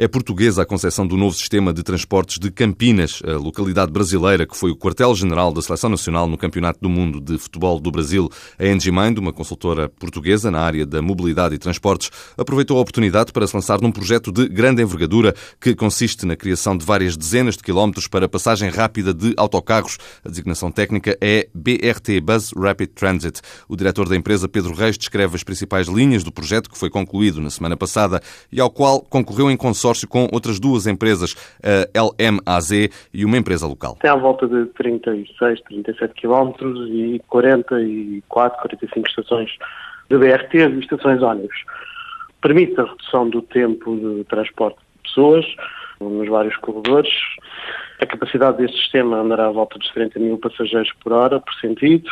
É portuguesa a concepção do novo sistema de transportes de Campinas, a localidade brasileira que foi o quartel-general da Seleção Nacional no Campeonato do Mundo de Futebol do Brasil. A Engimind, uma consultora portuguesa na área da mobilidade e transportes, aproveitou a oportunidade para se lançar num projeto de grande envergadura que consiste na criação de várias dezenas de quilómetros para passagem rápida de autocarros. A designação técnica é BRT, Bus Rapid Transit. O diretor da empresa, Pedro Reis, descreve as principais linhas do projeto que foi concluído na semana passada e ao qual concorreu em consórcio consórcio com outras duas empresas, a LMAZ e uma empresa local. Tem à volta de 36, 37 quilómetros e 44, 45 estações de BRT e estações ónibus. Permite a redução do tempo de transporte de pessoas nos vários corredores. A capacidade deste sistema andará à volta dos 30 mil passageiros por hora, por sentido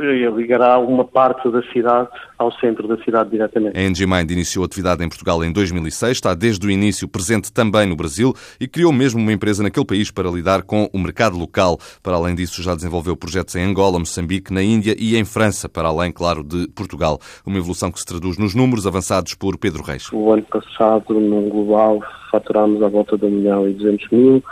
ligará uma parte da cidade ao centro da cidade diretamente. A Engimind iniciou atividade em Portugal em 2006, está desde o início presente também no Brasil e criou mesmo uma empresa naquele país para lidar com o mercado local. Para além disso, já desenvolveu projetos em Angola, Moçambique, na Índia e em França, para além, claro, de Portugal. Uma evolução que se traduz nos números avançados por Pedro Reis. O ano passado, no global, faturámos à volta de 1 milhão e 200 mil.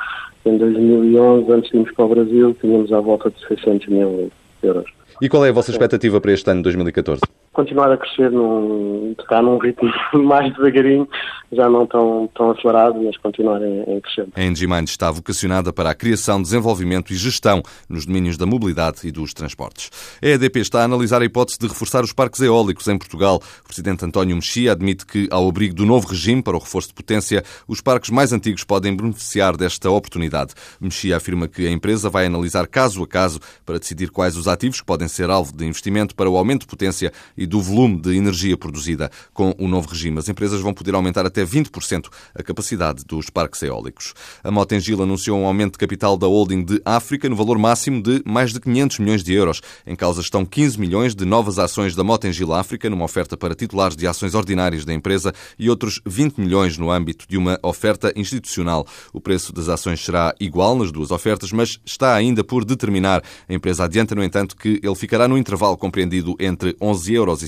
Em 2011, antes de irmos para o Brasil, tínhamos à volta de 600 mil euros. E qual é a vossa expectativa para este ano 2014? Continuar a crescer, num, tocar num ritmo mais devagarinho, já não tão, tão acelerado, mas continuar em crescendo. A Engimind está vocacionada para a criação, desenvolvimento e gestão nos domínios da mobilidade e dos transportes. A EDP está a analisar a hipótese de reforçar os parques eólicos em Portugal. O presidente António Mexia admite que, ao abrigo do novo regime para o reforço de potência, os parques mais antigos podem beneficiar desta oportunidade. Mexia afirma que a empresa vai analisar caso a caso para decidir quais os ativos que podem podem ser alvo de investimento para o aumento de potência e do volume de energia produzida. Com o novo regime, as empresas vão poder aumentar até 20% a capacidade dos parques eólicos. A Motengil anunciou um aumento de capital da holding de África no valor máximo de mais de 500 milhões de euros. Em causa estão 15 milhões de novas ações da Motengil África, numa oferta para titulares de ações ordinárias da empresa, e outros 20 milhões no âmbito de uma oferta institucional. O preço das ações será igual nas duas ofertas, mas está ainda por determinar. A empresa adianta, no entanto, que ele ficará no intervalo compreendido entre 11,51 euros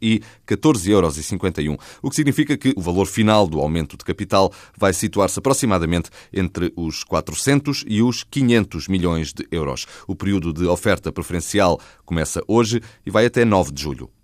e 14,51 euros, o que significa que o valor final do aumento de capital vai situar-se aproximadamente entre os 400 e os 500 milhões de euros. O período de oferta preferencial começa hoje e vai até 9 de julho.